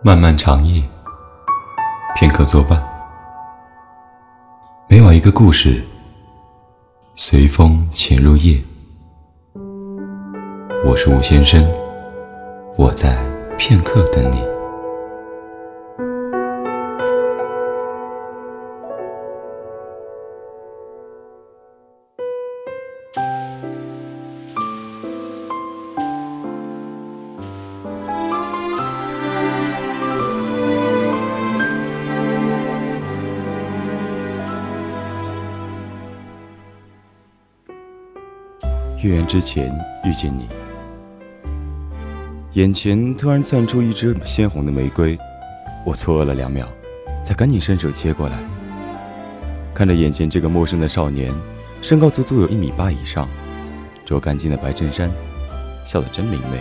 漫漫长夜，片刻作伴。每晚一个故事，随风潜入夜。我是吴先生，我在片刻等你。月圆之前遇见你，眼前突然窜出一只鲜红的玫瑰，我错愕了两秒，才赶紧伸手接过来。看着眼前这个陌生的少年，身高足足有一米八以上，着干净的白衬衫，笑得真明媚。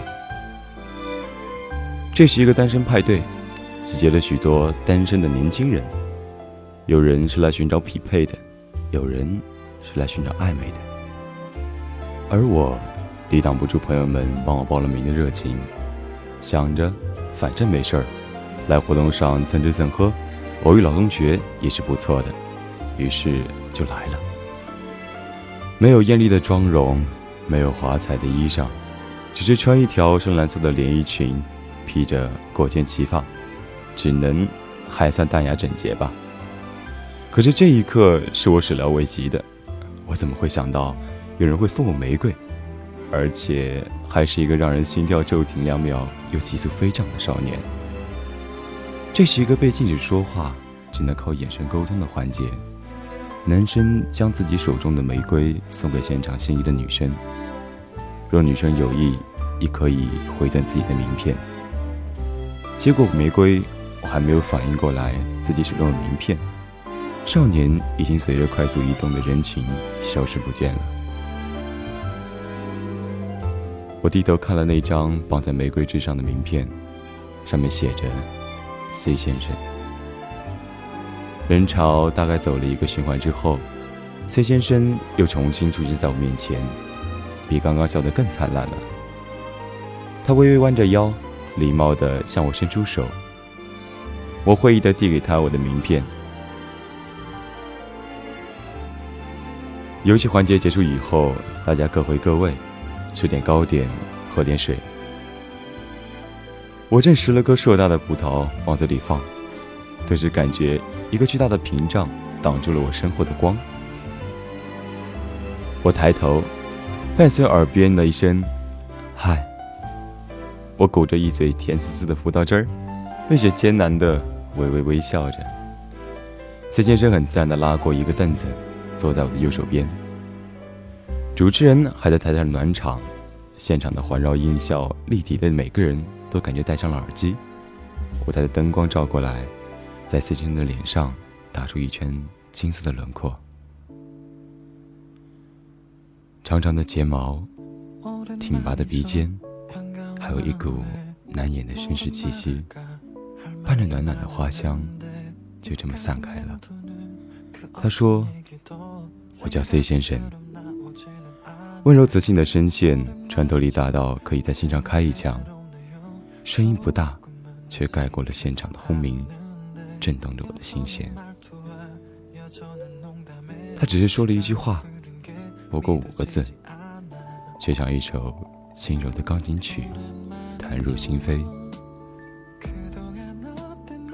这是一个单身派对，集结了许多单身的年轻人，有人是来寻找匹配的，有人是来寻找暧昧的。而我抵挡不住朋友们帮我报了名的热情，想着反正没事儿，来活动上蹭吃蹭喝，偶遇老同学也是不错的，于是就来了。没有艳丽的妆容，没有华彩的衣裳，只是穿一条深蓝色的连衣裙，披着过肩旗发，只能还算淡雅整洁吧。可是这一刻是我始料未及的，我怎么会想到？有人会送我玫瑰，而且还是一个让人心跳骤停两秒又急速飞涨的少年。这是一个被禁止说话，只能靠眼神沟通的环节。男生将自己手中的玫瑰送给现场心仪的女生，若女生有意，亦可以回赠自己的名片。接过玫瑰，我还没有反应过来自己手中的名片，少年已经随着快速移动的人群消失不见了。我低头看了那张绑在玫瑰枝上的名片，上面写着 “C 先生”。人潮大概走了一个循环之后，C 先生又重新出现在我面前，比刚刚笑得更灿烂了。他微微弯着腰，礼貌地向我伸出手。我会意地递给他我的名片。游戏环节结束以后，大家各回各位。吃点糕点，喝点水。我正拾了颗硕大的葡萄往嘴里放，顿时感觉一个巨大的屏障挡住了我身后的光。我抬头，伴随耳边的一声“嗨”，我鼓着一嘴甜丝丝的葡萄汁儿，有些艰难的微微微笑着。崔先生很自然的拉过一个凳子，坐在我的右手边。主持人还在台上暖场，现场的环绕音效立体的，每个人都感觉戴上了耳机。舞台的灯光照过来，在 C 先生的脸上打出一圈金色的轮廓。长长的睫毛，挺拔的鼻尖，还有一股难掩的绅士气息，伴着暖暖的花香，就这么散开了。他说：“我叫 C 先生。”温柔磁性的声线穿透力大到可以在心上开一枪，声音不大，却盖过了现场的轰鸣，震动着我的心弦。他只是说了一句话，不过五个字，却像一首轻柔的钢琴曲，弹入心扉。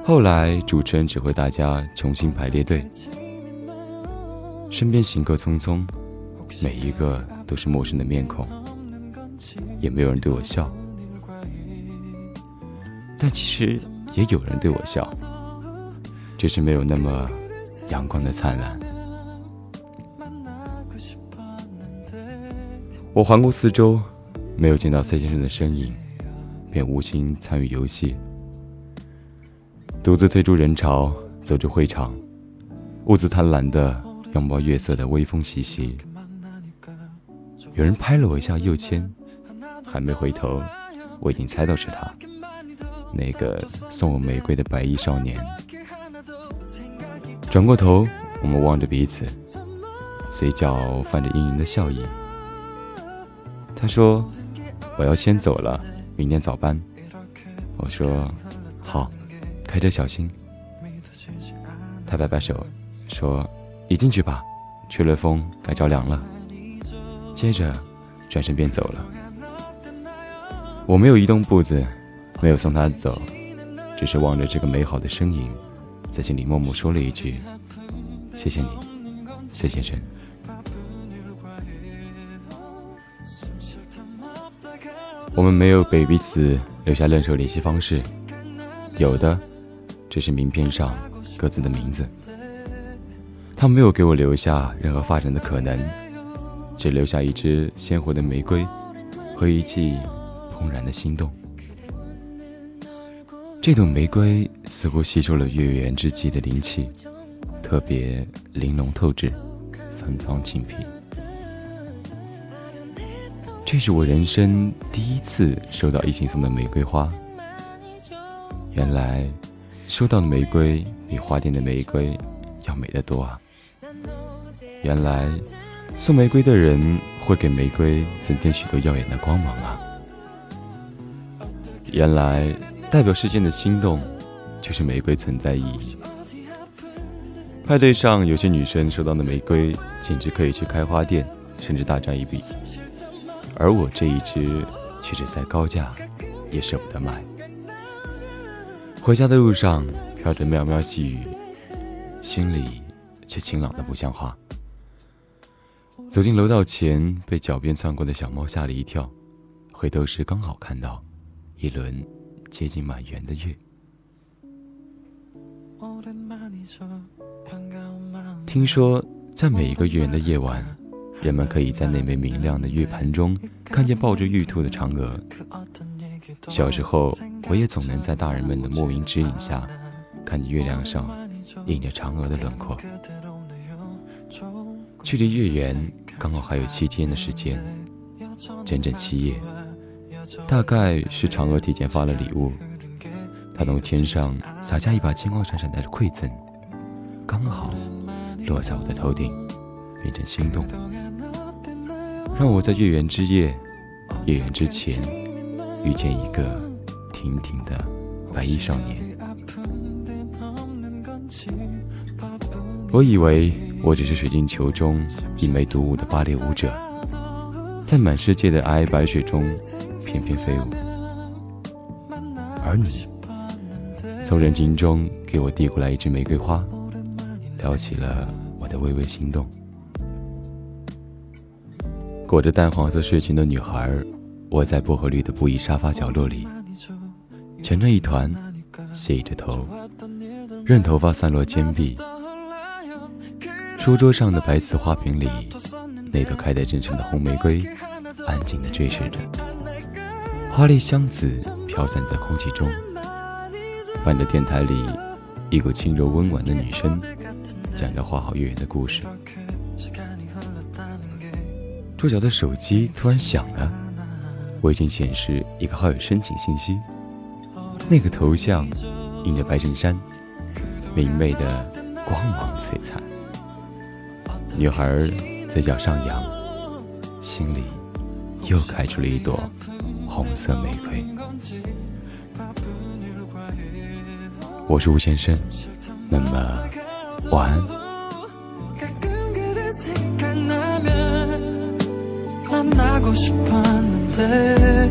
后来主持人指挥大家重新排列队，身边行客匆匆，每一个。都是陌生的面孔，也没有人对我笑，但其实也有人对我笑，只是没有那么阳光的灿烂。我环顾四周，没有见到蔡先生的身影，便无心参与游戏，独自退出人潮，走出会场，兀自贪婪的拥抱月色的微风习习。有人拍了我一下右肩，还没回头，我已经猜到是他，那个送我玫瑰的白衣少年。转过头，我们望着彼此，嘴角泛着盈盈的笑意。他说：“我要先走了，明天早班。”我说：“好，开车小心。”他摆摆手，说：“你进去吧，吹了风该着凉了。”接着转身便走了。我没有移动步子，没有送他走，只是望着这个美好的身影，在心里默默说了一句：“谢谢你，谢先生。”我们没有给彼此留下任何联系方式，有的只是名片上各自的名字。他没有给我留下任何发展的可能，只留下一支鲜活的玫瑰和一记怦然的心动。这朵玫瑰似乎吸收了月圆之际的灵气，特别玲珑透致，芬芳沁脾。这是我人生第一次收到异性送的玫瑰花。原来，收到的玫瑰比花店的玫瑰要美得多啊！原来，送玫瑰的人会给玫瑰增添许多耀眼的光芒啊！原来，代表世间的心动，就是玫瑰存在意义。派对上，有些女生收到的玫瑰，简直可以去开花店，甚至大赚一笔。而我这一支，却是再高价，也舍不得卖。回家的路上，飘着渺渺细雨，心里却晴朗的不像话。走进楼道前，被脚边窜过的小猫吓了一跳，回头时刚好看到一轮接近满圆的月。听说，在每一个月圆的夜晚。人们可以在那枚明亮的月盘中看见抱着玉兔的嫦娥。小时候，我也总能在大人们的莫名指引下，看见月亮上印着嫦娥的轮廓。距离月圆刚好还有七天的时间，整整七夜。大概是嫦娥提前发了礼物，她从天上洒下一把金光闪闪的馈赠，刚好落在我的头顶，变成心动。让我在月圆之夜、月圆之前遇见一个亭亭的白衣少年。我以为我只是水晶球中一枚独舞的芭蕾舞者，在满世界的皑皑白雪中翩翩飞舞。而你，从人群中给我递过来一支玫瑰花，撩起了我的微微心动。裹着淡黄色睡裙的女孩，窝在薄荷绿的布艺沙发角落里，蜷成一团，斜倚着头，任头发散落肩臂。书桌上的白瓷花瓶里，那朵开得正盛的红玫瑰，安静地坠饰着，花粒香子飘散在空气中。伴着电台里一股轻柔温婉的女声，讲着花好月圆的故事。桌角的手机突然响了，微信显示一个好友申请信息。那个头像印着白衬衫，明媚的光芒璀璨。女孩嘴角上扬，心里又开出了一朵红色玫瑰。我是吴先生，那么晚安。 만나고 싶었는데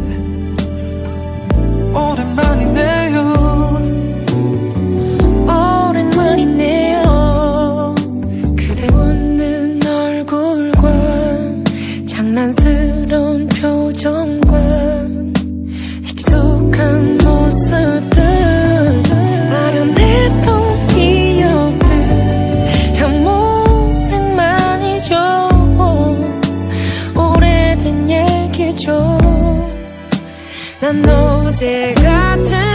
오랜만이네요 오랜만이네요 난 어제 같은